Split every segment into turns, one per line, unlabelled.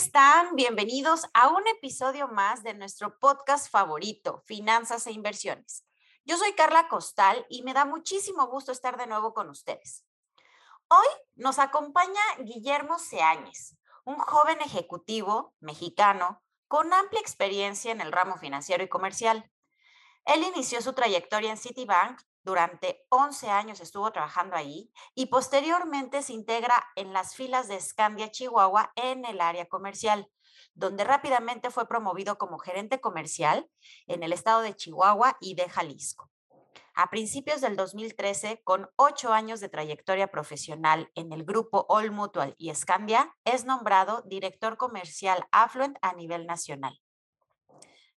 Están? Bienvenidos a un episodio más de nuestro podcast favorito, Finanzas e Inversiones. Yo soy Carla Costal y me da muchísimo gusto estar de nuevo con ustedes. Hoy nos acompaña Guillermo Seáñez, un joven ejecutivo mexicano con amplia experiencia en el ramo financiero y comercial. Él inició su trayectoria en Citibank durante 11 años estuvo trabajando ahí y posteriormente se integra en las filas de Scandia Chihuahua en el área comercial, donde rápidamente fue promovido como gerente comercial en el estado de Chihuahua y de Jalisco. A principios del 2013, con ocho años de trayectoria profesional en el grupo All Mutual y Scandia, es nombrado director comercial Affluent a nivel nacional.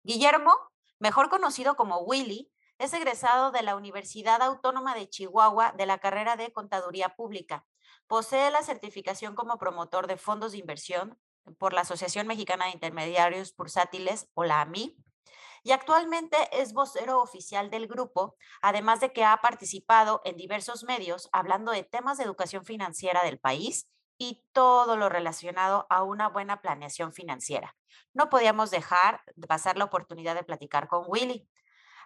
Guillermo, mejor conocido como Willy, es egresado de la Universidad Autónoma de Chihuahua de la carrera de Contaduría Pública. Posee la certificación como promotor de fondos de inversión por la Asociación Mexicana de Intermediarios Bursátiles o la AMI. Y actualmente es vocero oficial del grupo, además de que ha participado en diversos medios hablando de temas de educación financiera del país y todo lo relacionado a una buena planeación financiera. No podíamos dejar de pasar la oportunidad de platicar con Willy.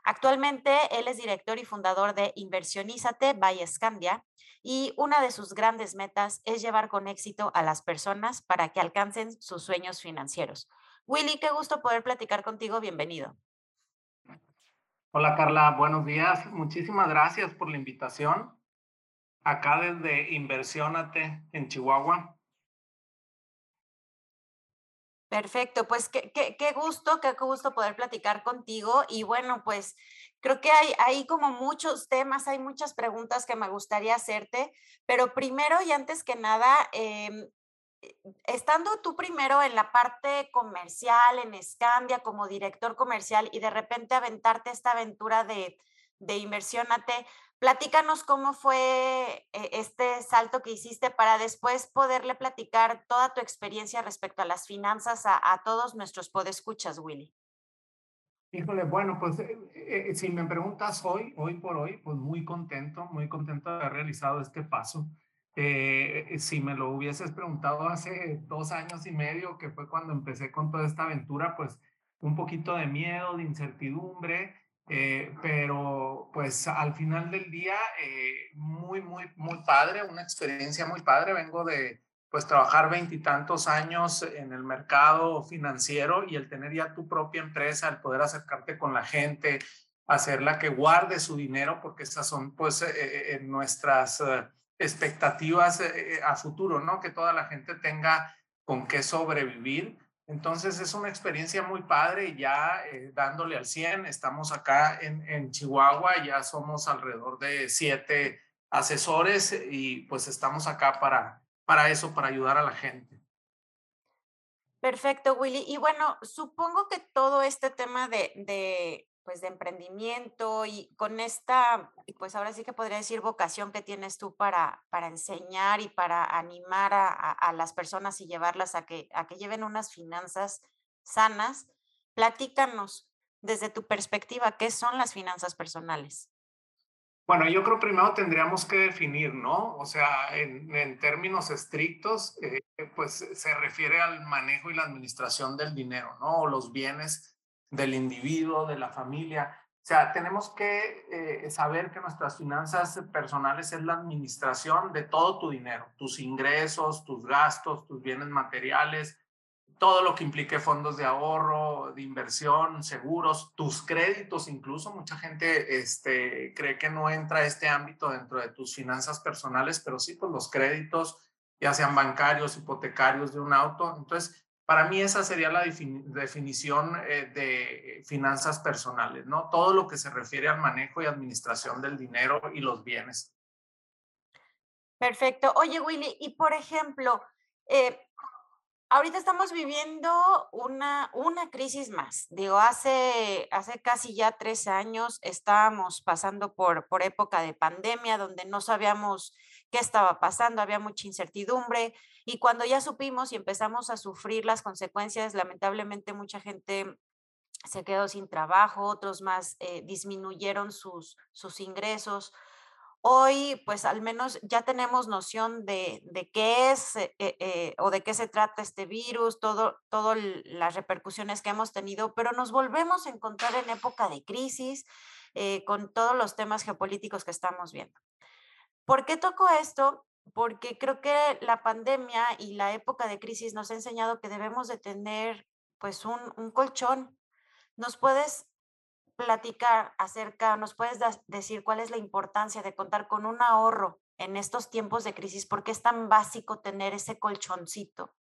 Actualmente él es director y fundador de Inversionízate by Scandia y una de sus grandes metas es llevar con éxito a las personas para que alcancen sus sueños financieros. Willy, qué gusto poder platicar contigo. Bienvenido.
Hola Carla, buenos días. Muchísimas gracias por la invitación. Acá desde Inversionate en Chihuahua.
Perfecto, pues qué, qué, gusto, qué gusto poder platicar contigo. Y bueno, pues creo que hay, hay como muchos temas, hay muchas preguntas que me gustaría hacerte, pero primero y antes que nada, em, eh, estando tú primero en la parte comercial, en Scandia, como director comercial, y de repente aventarte esta aventura de, de Inversiónate, Platícanos cómo fue eh, este salto que hiciste para después poderle platicar toda tu experiencia respecto a las finanzas a, todos nuestros podescuchas, Willy.
Híjole, bueno, pues eh, eh, si me preguntas hoy, hoy por hoy, pues muy contento, muy contento de haber realizado este paso. si me lo hubieses preguntado hace dos años y medio, que fue cuando empecé con toda esta aventura, pues un poquito de miedo, de incertidumbre, eh, pero pues al final del día, eh, muy, muy, muy padre, una experiencia muy padre. Vengo de pues trabajar veintitantos años en el mercado financiero y el tener ya tu propia empresa, el poder acercarte con la gente, hacerla que guarde su dinero, porque esas son pues eh, nuestras expectativas a futuro, ¿no? Que toda la gente tenga con qué sobrevivir entonces es una experiencia muy padre ya eh, dándole al 100, estamos acá en, en, Chihuahua, ya somos alrededor de siete asesores y pues estamos acá para, para eso, para ayudar a la gente.
Perfecto, Willy. Y bueno, supongo que todo este tema de pues de emprendimiento y con esta, pues ahora sí que podría decir vocación que tienes tú para, para enseñar y para animar a, a, las personas y llevarlas a que, a que lleven unas finanzas sanas, platícanos desde tu perspectiva, ¿qué son las finanzas personales?
Bueno, yo creo primero tendríamos que definir, ¿no? O sea, en, en términos estrictos, eh, pues se refiere al manejo y la administración del dinero, ¿no? O los bienes del individuo, de la familia. O sea, tenemos que eh, saber que nuestras finanzas personales es la administración de todo tu dinero, tus ingresos, tus gastos, tus bienes materiales, todo lo que implique fondos de ahorro, de inversión, seguros, tus créditos incluso. Mucha gente este, cree que no entra este ámbito dentro de tus finanzas personales, pero sí, pues los créditos, ya sean bancarios, hipotecarios de un auto. Entonces, para mí esa sería la definición eh, de finanzas personales, ¿no? Todo lo que se refiere al manejo y administración del dinero y los bienes.
Perfecto. Oye, Willy, y por ejemplo, Eh, ahorita estamos viviendo una, una crisis más. Digo, hace, hace casi ya tres años estábamos pasando por, por época de pandemia donde no sabíamos qué estaba pasando, había mucha incertidumbre y cuando ya supimos y empezamos a sufrir las consecuencias, lamentablemente mucha gente se quedó sin trabajo, otros más eh, disminuyeron sus, sus ingresos. Hoy, pues al menos ya tenemos noción de, de qué es eh, eh, o de qué se trata este virus, todo, todas las repercusiones que hemos tenido, pero nos volvemos a encontrar en época de crisis con todos los temas geopolíticos que estamos viendo. ¿Por qué toco esto? Porque creo que la pandemia y la época de crisis nos ha enseñado que debemos de tener pues un, un colchón. ¿Nos puedes platicar acerca, nos puedes decir cuál es la importancia de contar con un ahorro en estos tiempos de crisis? ¿Por qué es tan básico tener ese colchoncito?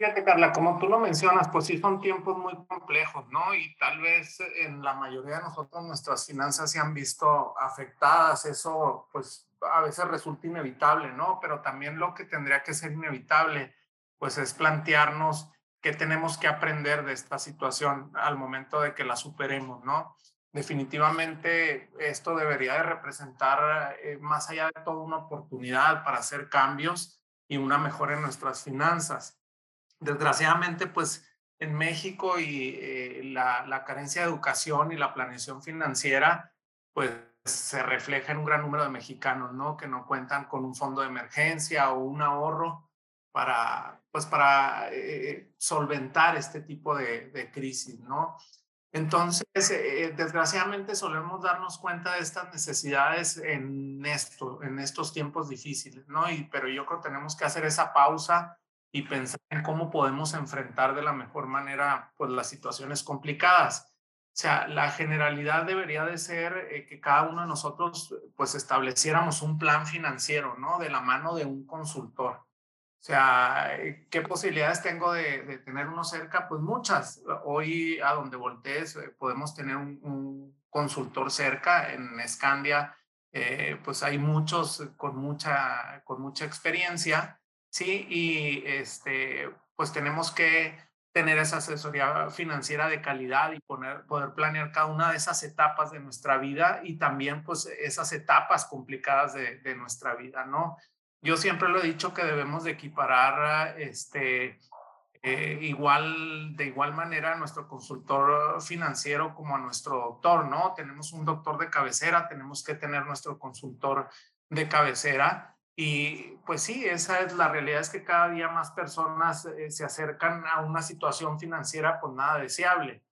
Fíjate, Carla, como tú lo mencionas, pues sí son tiempos muy complejos, ¿no? Y tal vez en la mayoría de nosotros nuestras finanzas se han visto afectadas. Eso, pues a veces resulta inevitable, ¿no? Pero también lo que tendría que ser inevitable, pues es plantearnos qué tenemos que aprender de esta situación al momento de que la superemos, ¿no? Definitivamente esto debería de representar, eh, más allá de todo, una oportunidad para hacer cambios y una mejora en nuestras finanzas. Desgraciadamente, pues en México y eh, la, la carencia de educación y la planeación financiera, pues se refleja en un gran número de mexicanos, ¿no? Que no cuentan con un fondo de emergencia o un ahorro para, pues para eh, solventar este tipo de, de, crisis, ¿no? Entonces, eh, desgraciadamente solemos darnos cuenta de estas necesidades en esto, en estos tiempos difíciles, ¿no? Y, pero yo creo que tenemos que hacer esa pausa y pensar en cómo podemos enfrentar de la mejor manera, pues, las situaciones complicadas. O sea, la generalidad debería de ser eh, que cada uno de nosotros, pues, estableciéramos un plan financiero, ¿no? De la mano de un consultor. O sea, eh, ¿qué posibilidades tengo de, tener uno cerca? Pues muchas. Hoy a donde voltees eh, podemos tener un, consultor cerca en Scandia. Eh, pues hay muchos con mucha, con mucha experiencia, ¿sí? Y este, pues tenemos que tener esa asesoría financiera de calidad y poner, poder planear cada una de esas etapas de nuestra vida y también pues esas etapas complicadas de, nuestra vida, ¿no? Yo siempre lo he dicho que debemos de equiparar este, eh, igual, de igual manera a nuestro consultor financiero como a nuestro doctor, ¿no? Tenemos un doctor de cabecera, tenemos que tener nuestro consultor de cabecera. Y pues sí, esa es la realidad, es que cada día más personas eh, se acercan a una situación financiera pues nada deseable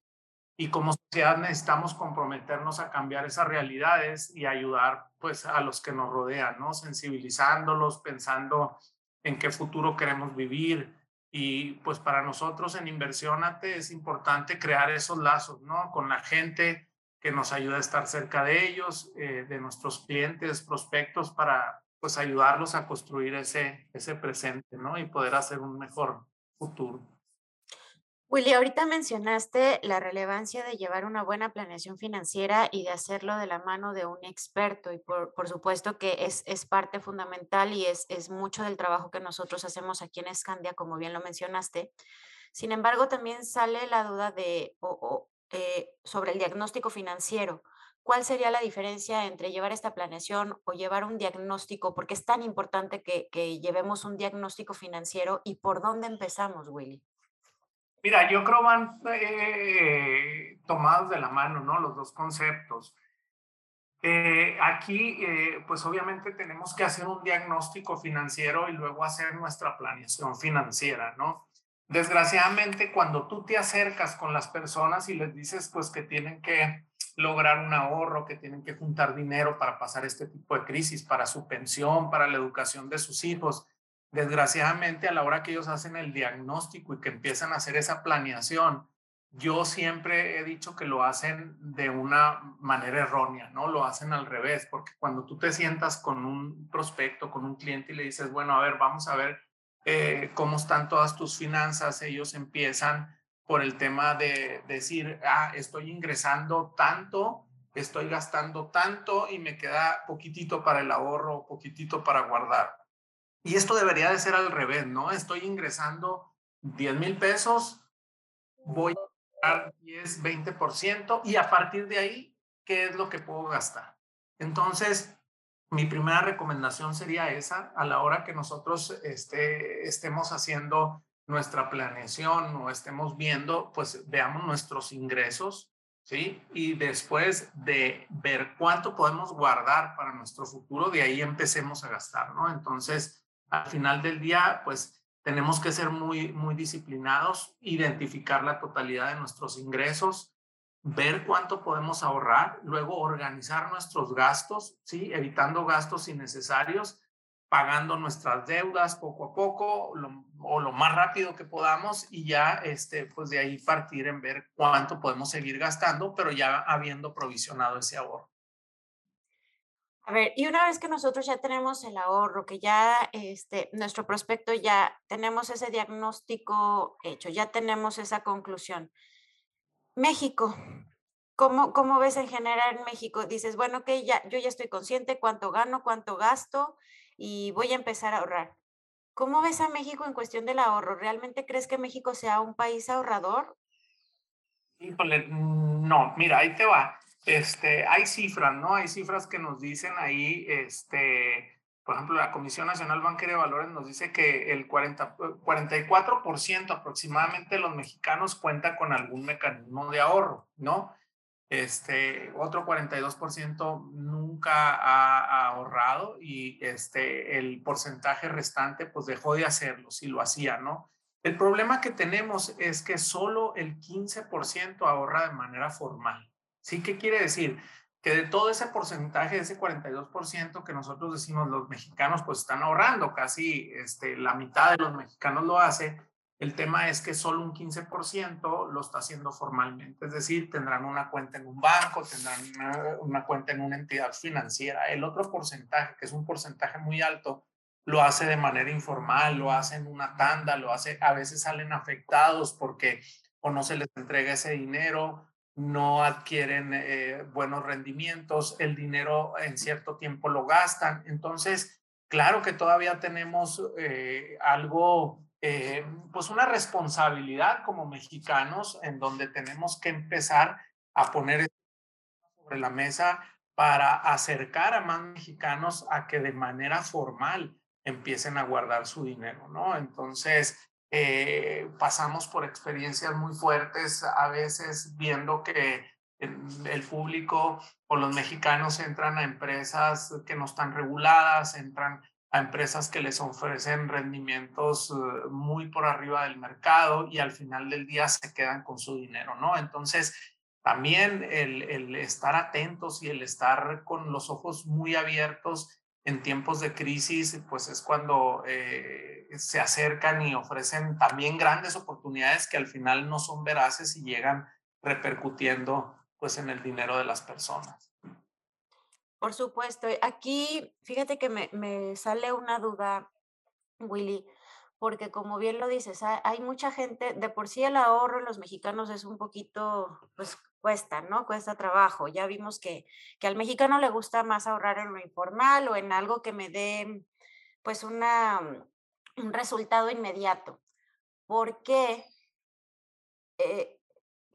y como sociedad necesitamos comprometernos a cambiar esas realidades y ayudar pues a los que nos rodean, ¿no? Sensibilizándolos, pensando en qué futuro queremos vivir y pues para nosotros en Inversionate es importante crear esos lazos, ¿no? Con la gente que nos ayuda a estar cerca de ellos, eh, de nuestros clientes, prospectos, para pues ayudarlos a construir ese, ese presente, ¿no? Y poder hacer un mejor futuro.
Willy, ahorita mencionaste la relevancia de llevar una buena planeación financiera y de hacerlo de la mano de un experto y por, supuesto que es, es, parte fundamental y es, es mucho del trabajo que nosotros hacemos aquí en Escandia, como bien lo mencionaste. Sin embargo, también sale la duda de, eh, sobre el diagnóstico financiero. ¿Cuál sería la diferencia entre llevar esta planeación o llevar un diagnóstico? Porque es tan importante que, que llevemos un diagnóstico financiero y por dónde empezamos, Willy.
Mira, yo creo van eh, tomados de la mano, ¿no? Los dos conceptos. Eh, aquí, eh, pues obviamente tenemos que hacer un diagnóstico financiero y luego hacer nuestra planeación financiera, ¿no? Desgraciadamente, cuando tú te acercas con las personas y les dices, pues que tienen que lograr un ahorro, que tienen que juntar dinero para pasar este tipo de crisis, para su pensión, para la educación de sus hijos, desgraciadamente a la hora que ellos hacen el diagnóstico y que empiezan a hacer esa planeación, yo siempre he dicho que lo hacen de una manera errónea, ¿no? Lo hacen al revés, porque cuando tú te sientas con un prospecto, con un cliente y le dices, bueno, a ver, vamos a ver eh, cómo están todas tus finanzas, ellos empiezan por el tema de decir, ah, estoy ingresando tanto, estoy gastando tanto y me queda poquitito para el ahorro, poquitito para guardar. Y esto debería de ser al revés, ¿no? Estoy ingresando 10 mil pesos, voy a gastar 10, 20% y a partir de ahí, ¿qué es lo que puedo gastar? Entonces, mi primera recomendación sería esa, a la hora que nosotros este, estemos haciendo nuestra planeación o estemos viendo, pues veamos nuestros ingresos, ¿sí? Y después de ver cuánto podemos guardar para nuestro futuro, de ahí empecemos a gastar, ¿no? Entonces, al final del día, pues tenemos que ser muy, muy disciplinados, identificar la totalidad de nuestros ingresos, ver cuánto podemos ahorrar, luego organizar nuestros gastos, ¿sí? Evitando gastos innecesarios pagando nuestras deudas poco a poco o lo más rápido que podamos y ya este, pues de ahí partir en ver cuánto podemos seguir gastando, pero ya habiendo provisionado ese ahorro.
A ver, y una vez que nosotros ya tenemos el ahorro, que ya este, nuestro prospecto ya tenemos ese diagnóstico hecho, ya tenemos esa conclusión. México, ¿cómo, cómo ves en general en México? Dices, bueno, que ya, yo ya estoy consciente cuánto gano, cuánto gasto, y voy a empezar a ahorrar. ¿Cómo ves a México en cuestión del ahorro? ¿Realmente crees que México sea un país ahorrador?
Mm, no, mira, ahí te va. Este, hay cifras, ¿no? Hay cifras que nos dicen ahí, este, por ejemplo, la Comisión Nacional Bancaria de Valores nos dice que el 40, 44% aproximadamente de los mexicanos cuenta con algún mecanismo de ahorro, ¿no? Este, otro 42% nunca ha, ahorrado y este, el porcentaje restante pues dejó de hacerlo si lo hacía, ¿no? El problema que tenemos es que solo el 15% ahorra de manera formal. ¿Sí? ¿Qué quiere decir? Que de todo ese porcentaje, ese 42% que nosotros decimos los mexicanos pues están ahorrando, casi este, la mitad de los mexicanos lo hace, el tema es que solo un 15% lo está haciendo formalmente, es decir, tendrán una cuenta en un banco, tendrán una, cuenta en una entidad financiera. El otro porcentaje, que es un porcentaje muy alto, lo hace de manera informal, lo hace en una tanda, lo hace, a veces salen afectados porque o no se les entrega ese dinero, no adquieren eh, buenos rendimientos, el dinero en cierto tiempo lo gastan. Entonces, claro que todavía tenemos eh, algo eh, pues una responsabilidad como mexicanos en donde tenemos que empezar a poner sobre la mesa para acercar a más mexicanos a que de manera formal empiecen a guardar su dinero, ¿no? Entonces, eh, pasamos por experiencias muy fuertes, a veces viendo que el público o los mexicanos entran a empresas que no están reguladas, entran a empresas que les ofrecen rendimientos eh, muy por arriba del mercado y al final del día se quedan con su dinero, ¿no? Entonces, también el, estar atentos y el estar con los ojos muy abiertos en tiempos de crisis, pues es cuando eh, se acercan y ofrecen también grandes oportunidades que al final no son veraces y llegan repercutiendo pues en el dinero de las personas.
Por supuesto. Aquí, fíjate que me, sale una duda, Willy, porque como bien lo dices, hay mucha gente, de por sí el ahorro en los mexicanos es un poquito, pues cuesta, ¿no? Cuesta trabajo. Ya vimos que, que al mexicano le gusta más ahorrar en lo informal o en algo que me dé, pues, una, un resultado inmediato. ¿Por qué? Eh,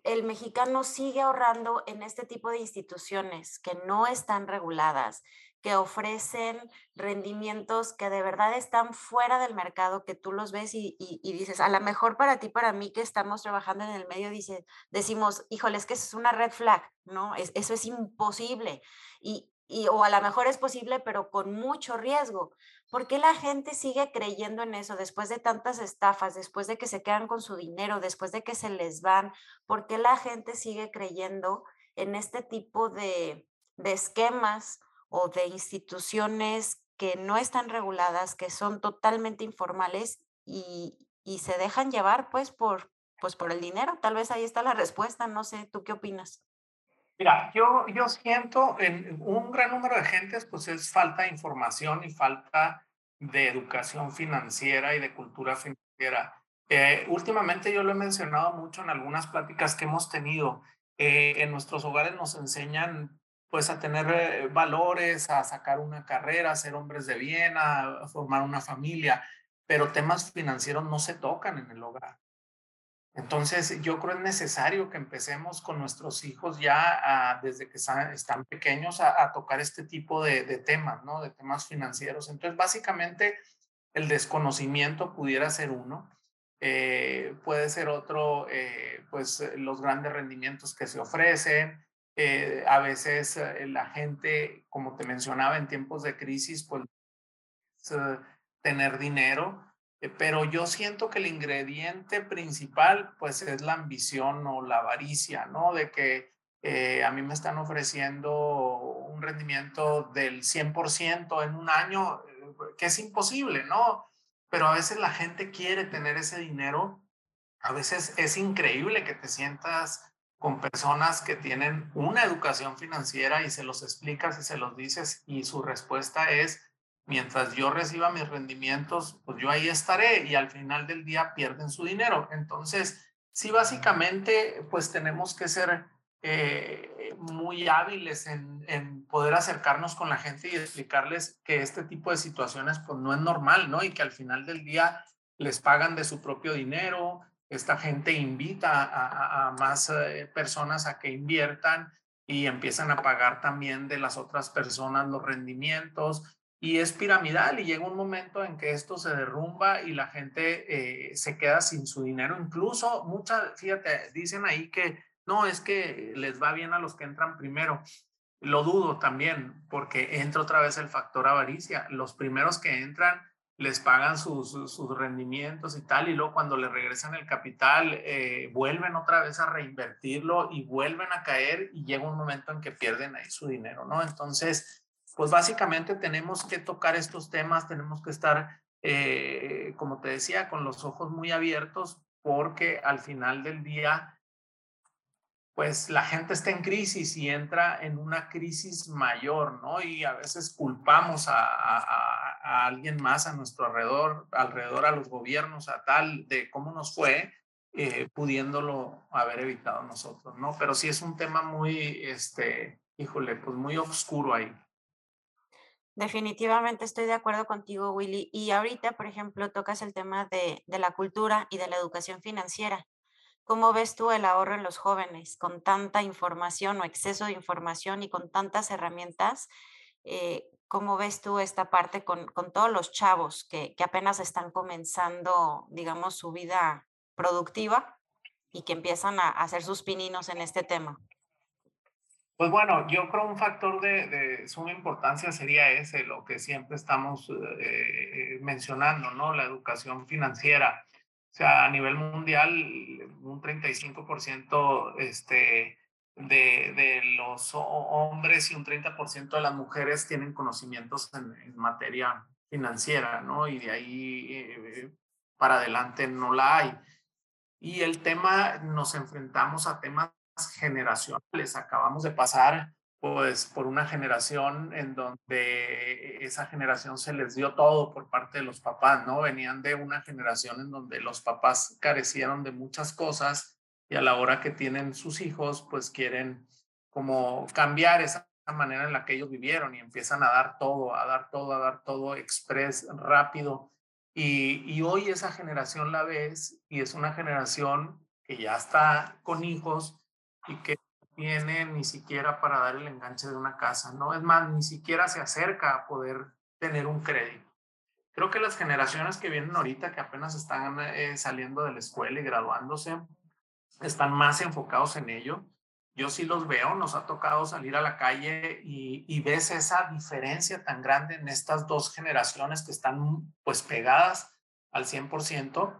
el mexicano sigue ahorrando en este tipo de instituciones que no están reguladas, que ofrecen rendimientos que de verdad están fuera del mercado, que tú los ves y, dices, a lo mejor para ti, para mí que estamos trabajando en el medio, dice, decimos, híjole, es que eso es una red flag, ¿no? eso es imposible. Y, y, o a lo mejor es posible, pero con mucho riesgo. ¿Por qué la gente sigue creyendo en eso después de tantas estafas, después de que se quedan con su dinero, después de que se les van? ¿Por qué la gente sigue creyendo en este tipo de, esquemas o de instituciones que no están reguladas, que son totalmente informales y, se dejan llevar pues por, pues por el dinero? Tal vez ahí está la respuesta, no sé, ¿tú qué opinas?
Mira, yo, yo siento en un gran número de gentes, pues es falta de información y falta de educación financiera y de cultura financiera. Eh, últimamente yo lo he mencionado mucho en algunas pláticas que hemos tenido. Eh, en nuestros hogares nos enseñan pues a tener eh, valores, a sacar una carrera, a ser hombres de bien, a formar una familia, pero temas financieros no se tocan en el hogar. Entonces, yo creo es necesario que empecemos con nuestros hijos ya desde que están, pequeños a, tocar este tipo de, temas, ¿no? De temas financieros. Entonces, básicamente, el desconocimiento pudiera ser uno. Eh, puede ser otro, eh, pues los grandes rendimientos que se ofrecen. Eh, a veces la gente, como te mencionaba, en tiempos de crisis, pues tener dinero eh, pero yo siento que el ingrediente principal pues es la ambición o la avaricia, ¿no? De que eh, a mí me están ofreciendo un rendimiento del 100% en un año, eh, que es imposible, ¿no? Pero a veces la gente quiere tener ese dinero, a veces es increíble que te sientas con personas que tienen una educación financiera y se los explicas y se los dices y su respuesta es, mientras yo reciba mis rendimientos, pues yo ahí estaré y al final del día pierden su dinero. Entonces, sí, básicamente, pues tenemos que ser eh, muy hábiles en, en, poder acercarnos con la gente y explicarles que este tipo de situaciones, pues no es normal, ¿no? Y que al final del día les pagan de su propio dinero. Esta gente invita a, más eh, personas a que inviertan y empiezan a pagar también de las otras personas los rendimientos y es piramidal y llega un momento en que esto se derrumba y la gente eh, se queda sin su dinero. Incluso muchas, fíjate, dicen ahí que no, es que les va bien a los que entran primero. Lo dudo también porque entra otra vez el factor avaricia. Los primeros que entran les pagan sus, sus rendimientos y tal, y luego cuando le regresan el capital, eh, vuelven otra vez a reinvertirlo y vuelven a caer y llega un momento en que pierden ahí su dinero, ¿no? Entonces, pues básicamente tenemos que tocar estos temas, tenemos que estar, eh, como te decía, con los ojos muy abiertos, porque al final del día, pues la gente está en crisis y entra en una crisis mayor, ¿no? Y a veces culpamos a, alguien más a nuestro alrededor, alrededor a los gobiernos, a tal, de cómo nos fue, eh, pudiéndolo haber evitado nosotros, ¿no? Pero sí es un tema muy, este, híjole, pues muy oscuro ahí.
Definitivamente estoy de acuerdo contigo, Willy. Y ahorita, por ejemplo, tocas el tema de, la cultura y de la educación financiera. ¿Cómo ves tú el ahorro en los jóvenes con tanta información o exceso de información y con tantas herramientas? Eh, ¿Cómo ves tú esta parte con, todos los chavos que, que, apenas están comenzando, digamos, su vida productiva y que empiezan a hacer sus pininos en este tema?
Pues bueno, yo creo un factor de, suma importancia sería ese, lo que siempre estamos eh, mencionando, ¿no? La educación financiera. O sea, a nivel mundial, un 35% este, de, de, los hombres y un 30% de las mujeres tienen conocimientos en, materia financiera, ¿no? Y de ahí eh, para adelante no la hay. Y el tema, nos enfrentamos a temas generacionales. Acabamos de pasar pues por una generación en donde esa generación se les dio todo por parte de los papás, ¿no? Venían de una generación en donde los papás carecieron de muchas cosas y a la hora que tienen sus hijos, pues quieren como cambiar esa manera en la que ellos vivieron y empiezan a dar todo, a dar todo, a dar todo express, rápido. Y, y hoy esa generación la ves y es una generación que ya está con hijos y que tiene ni siquiera para dar el enganche de una casa, ¿no? Es más, ni siquiera se acerca a poder tener un crédito. Creo que las generaciones que vienen ahorita, que apenas están eh, saliendo de la escuela y graduándose, están más enfocados en ello. Yo sí los veo, nos ha tocado salir a la calle y, y ves esa diferencia tan grande en estas dos generaciones que están pues pegadas al 100%,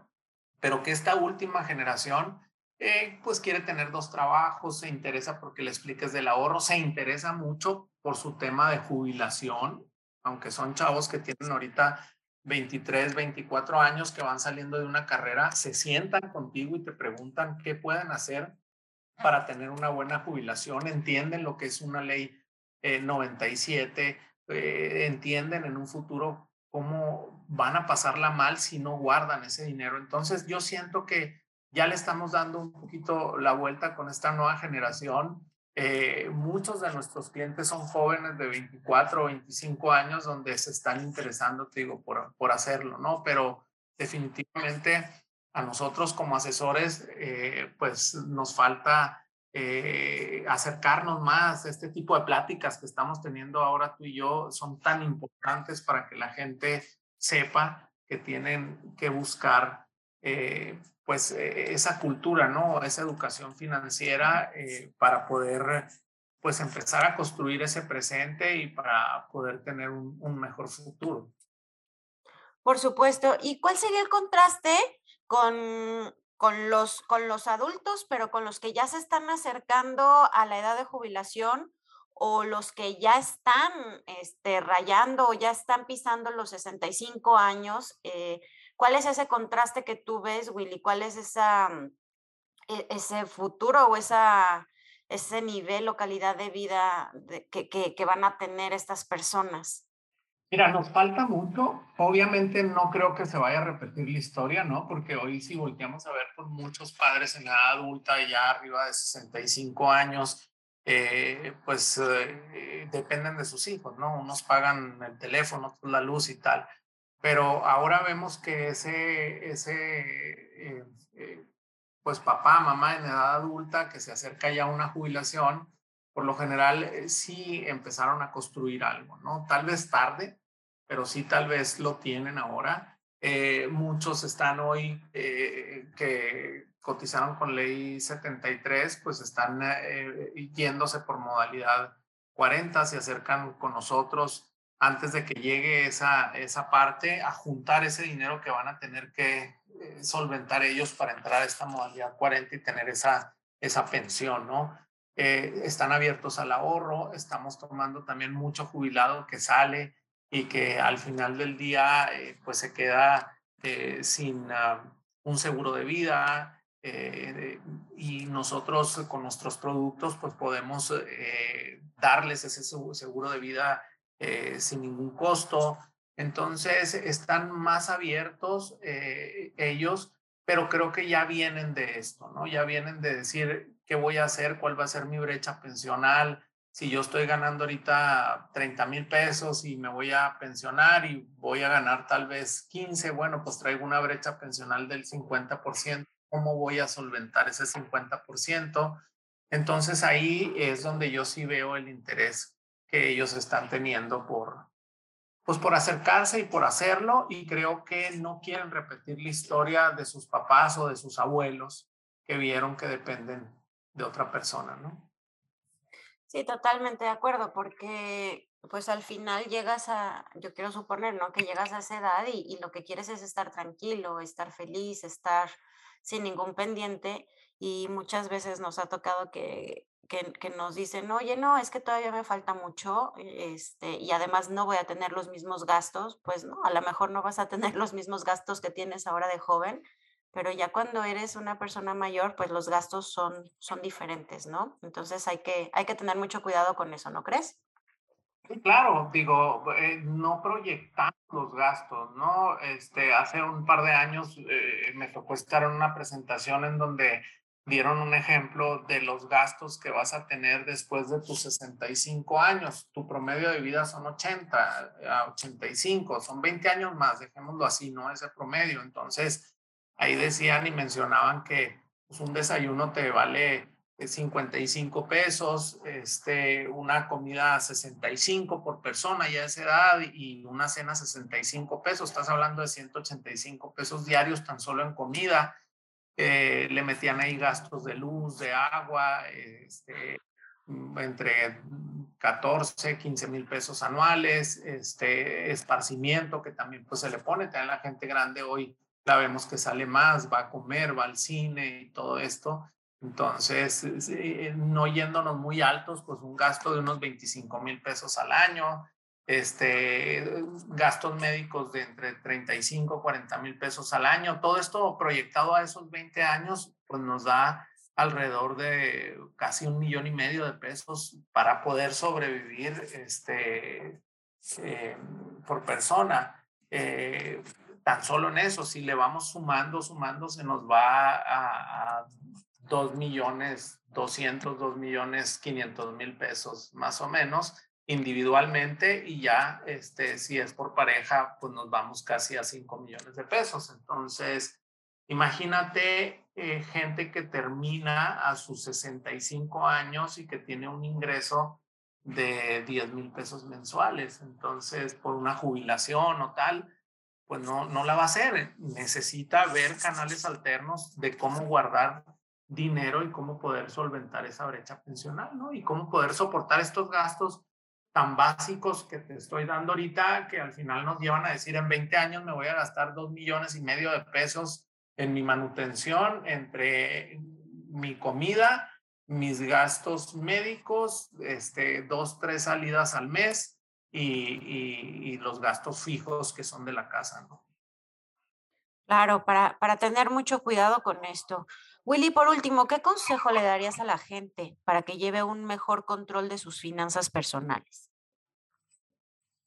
pero que esta última generación eh, pues quiere tener dos trabajos, se interesa porque le expliques del ahorro, se interesa mucho por su tema de jubilación, aunque son chavos que tienen ahorita 23, 24 años que van saliendo de una carrera, se sientan contigo y te preguntan qué pueden hacer para tener una buena jubilación, entienden lo que es una ley 97, eh, entienden en un futuro cómo van a pasarla mal si no guardan ese dinero. Entonces yo siento que ya le estamos dando un poquito la vuelta con esta nueva generación eh, muchos de nuestros clientes son jóvenes de 24 o 25 años donde se están interesando, te digo, por, por hacerlo, ¿no? Pero definitivamente a nosotros como asesores, eh, pues nos falta eh, acercarnos más. Este tipo de pláticas que estamos teniendo ahora tú y yo son tan importantes para que la gente sepa que tienen que buscar eh, pues esa cultura, ¿no? Esa educación financiera para poder pues empezar a construir ese presente y para poder tener un, un mejor futuro.
Por supuesto. ¿Y cuál sería el contraste con, con, los, con los adultos, pero con los que ya se están acercando a la edad de jubilación o los que ya están este, rayando o ya están pisando los 65 años? Eh, ¿Cuál es ese contraste que tú ves, Willy? ¿Cuál es esa, e, ese futuro o esa, ese nivel o calidad de vida que, que van a tener estas personas?
Mira, nos falta mucho. Obviamente no creo que se vaya a repetir la historia, ¿no? Porque hoy si volteamos a ver por muchos padres en edad adulta, ya arriba de 65 años, eh, pues eh, dependen de sus hijos, ¿no? Unos pagan el teléfono, la luz y tal. Pero ahora vemos que ese, ese eh, pues papá, mamá en edad adulta que se acerca ya a una jubilación, por lo general sí empezaron a construir algo, ¿no? Tal vez tarde, pero sí tal vez lo tienen ahora. Eh, muchos están hoy eh, que cotizaron con ley 73, pues están eh, yéndose por modalidad 40, se acercan con nosotros antes de que llegue esa, esa parte a juntar ese dinero que van a tener que solventar ellos para entrar a esta modalidad 40 y tener esa, esa pensión, ¿no? están abiertos al ahorro, estamos tomando también mucho jubilado que sale y que al final del día eh, pues se queda eh, sin ah, un seguro de vida eh, y nosotros con nuestros productos pues podemos darles ese seguro de vida sin ningún costo. Entonces están más abiertos ellos, pero creo que ya vienen de esto, ¿no? Ya vienen de decir qué voy a hacer, cuál va a ser mi brecha pensional, si yo estoy ganando ahorita 30 mil pesos y me voy a pensionar y voy a ganar tal vez 15, bueno, pues traigo una brecha pensional del 50%, ¿cómo voy a solventar ese 50%? Entonces ahí es donde yo sí veo el interés que ellos están teniendo por, pues por acercarse y por hacerlo y creo que no quieren repetir la historia de sus papás o de sus abuelos que vieron que dependen de otra persona, ¿no?
Sí, totalmente de acuerdo, porque pues al final llegas a, yo quiero suponer, ¿no? Que llegas a esa edad y, lo que quieres es estar tranquilo, estar feliz, estar sin ningún pendiente y muchas veces nos ha tocado que, que, que, nos dicen, oye, no, es que todavía me falta mucho este, y además no voy a tener los mismos gastos, pues no, a lo mejor no vas a tener los mismos gastos que tienes ahora de joven, pero ya cuando eres una persona mayor, pues los gastos son, son diferentes, ¿no? Entonces hay que, hay que tener mucho cuidado con eso, ¿no crees?
Sí, claro, digo, eh, no proyectar los gastos, ¿no? Este, hace un par de años eh, me tocó una presentación en donde dieron un ejemplo de los gastos que vas a tener después de tus 65 años. Tu promedio de vida son 80 a 85, son 20 años más, dejémoslo así, ¿no? Ese promedio. Entonces, Ahí decían y mencionaban que pues, un desayuno te vale 55 pesos, este, una comida 65 por persona ya a esa edad y una cena 65 pesos. Estás hablando de 185 pesos diarios tan solo en comida. Eh, le metían ahí gastos de luz, de agua, este, entre 14, 15 mil pesos anuales, este, esparcimiento que también pues se le pone, también la gente grande hoy la vemos que sale más, va a comer, va al cine y todo esto. Entonces, eh, no yéndonos muy altos, pues un gasto de unos 25 mil pesos al año, este, gastos médicos de entre 35 40 mil pesos al año, todo esto proyectado a esos 20 años, pues nos da alrededor de casi un millón y medio de pesos para poder sobrevivir este, eh, por persona. Eh, tan solo en eso, si le vamos sumando, sumando, se nos va a, 2 millones 200, 2 millones 500 mil pesos más o menos individualmente y ya este, si es por pareja, pues nos vamos casi a 5 millones de pesos. Entonces, imagínate eh, gente que termina a sus 65 años y que tiene un ingreso de 10 mil pesos mensuales. Entonces, por una jubilación o tal, pues no, no la va a hacer. Necesita ver canales alternos de cómo guardar dinero y cómo poder solventar esa brecha pensional, ¿no? Y cómo poder soportar estos gastos tan básicos que te estoy dando ahorita, que al final nos llevan a decir en 20 años me voy a gastar dos millones y medio de pesos en mi manutención, entre mi comida, mis gastos médicos, este, dos, tres salidas al mes y, y, los gastos fijos que son de la casa, ¿no?
Claro, para, para tener mucho cuidado con esto. Willy, por último, ¿qué consejo le darías a la gente para que lleve un mejor control de sus finanzas personales?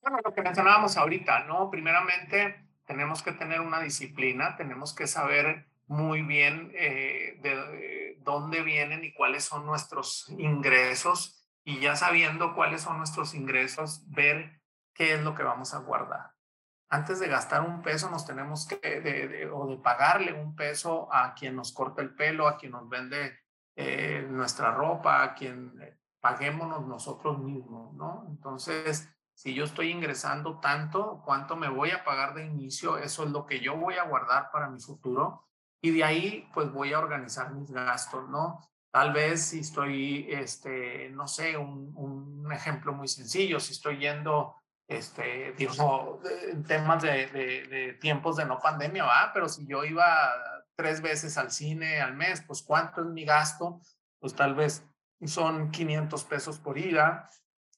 Bueno, lo que mencionábamos ahorita, ¿no? Primeramente, tenemos que tener una disciplina, tenemos que saber muy bien eh, de dónde vienen y cuáles son nuestros ingresos y ya sabiendo cuáles son nuestros ingresos, ver qué es lo que vamos a guardar antes de gastar un peso nos tenemos que, o de pagarle un peso a quien nos corta el pelo, a quien nos vende eh, nuestra ropa, a quien eh, paguémonos nosotros mismos, ¿no? Entonces, si yo estoy ingresando tanto, ¿cuánto me voy a pagar de inicio? Eso es lo que yo voy a guardar para mi futuro. Y de ahí, pues voy a organizar mis gastos, ¿no? Tal vez si estoy, este, no sé, un ejemplo muy sencillo, si estoy yendo este, digo, en temas de, de, tiempos de no pandemia, va, pero si yo iba tres veces al cine al mes, pues ¿cuánto es mi gasto? Pues tal vez son 500 pesos por ida,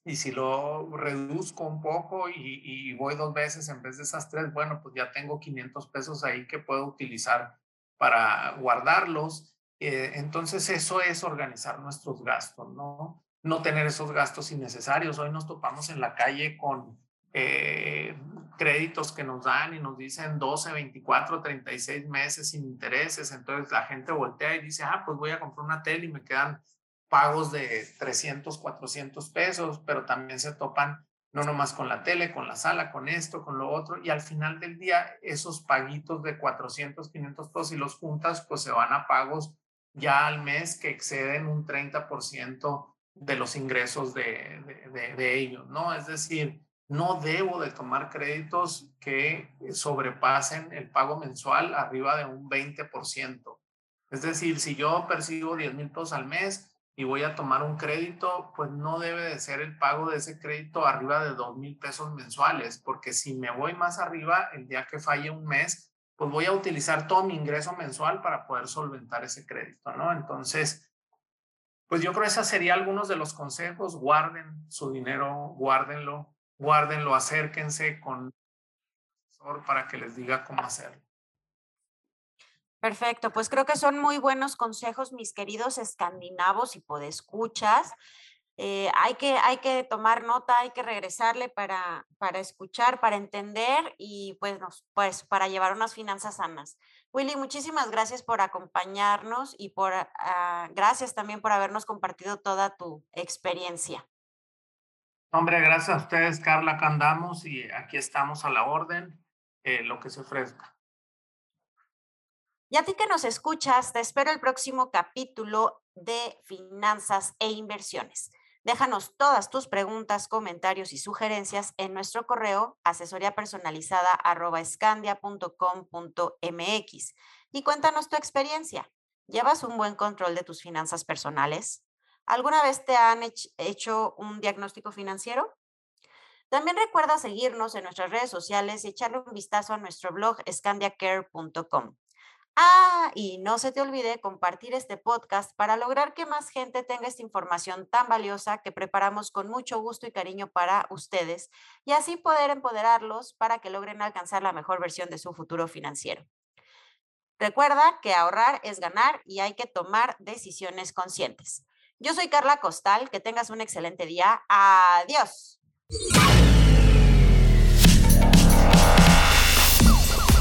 y si lo reduzco un poco y, y, voy dos veces en vez de esas tres, bueno, pues ya tengo 500 pesos ahí que puedo utilizar para guardarlos. Eh, entonces eso es organizar nuestros gastos, ¿no? No tener esos gastos innecesarios. Hoy nos topamos en la calle con eh, créditos que nos dan y nos dicen 12, 24, 36 meses sin intereses. Entonces la gente voltea y dice, ah, pues voy a comprar una tele y me quedan pagos de 300, 400 pesos, pero también se topan no nomás con la tele, con la sala, con esto, con lo otro, y al final del día esos paguitos de 400, 500 pesos y los juntas, pues se van a pagos ya al mes que exceden un 30% de los ingresos de, de, ellos, ¿no? Es decir, no debo de tomar créditos que sobrepasen el pago mensual arriba de un 20%. Es decir, si yo percibo 10 mil pesos al mes y voy a tomar un crédito, pues no debe de ser el pago de ese crédito arriba de 2 mil pesos mensuales, porque si me voy más arriba, el día que falle un mes, pues voy a utilizar todo mi ingreso mensual para poder solventar ese crédito, ¿no? Entonces, pues yo creo que esos serían algunos de los consejos. Guarden su dinero, guárdenlo, guárdenlo, acérquense con un para que les diga cómo hacerlo.
Perfecto, pues creo que son muy buenos consejos, mis queridos escandinavos y podescuchas. Eh, hay, que, hay que tomar nota, hay que regresarle para, para escuchar, para entender y pues, pues para llevar unas finanzas sanas. Willy, muchísimas gracias por acompañarnos y por ah, gracias también por habernos compartido toda tu experiencia.
Hombre, gracias a ustedes, Carla, acá andamos y aquí estamos a la orden, eh, lo que se ofrezca.
Y a ti que nos escuchas, te espero el próximo capítulo de Finanzas e Inversiones. Déjanos todas tus preguntas, comentarios y sugerencias en nuestro correo asesoría y cuéntanos tu experiencia. ¿Llevas un buen control de tus finanzas personales? ¿Alguna vez te han hecho un diagnóstico financiero? También recuerda seguirnos en nuestras redes sociales y echarle un vistazo a nuestro blog scandiacare.com. Ah, y no se te olvide compartir este podcast para lograr que más gente tenga esta información tan valiosa que preparamos con mucho gusto y cariño para ustedes y así poder empoderarlos para que logren alcanzar la mejor versión de su futuro financiero. Recuerda que ahorrar es ganar y hay que tomar decisiones conscientes. Yo soy Carla Costal, que tengas un excelente día. Adiós.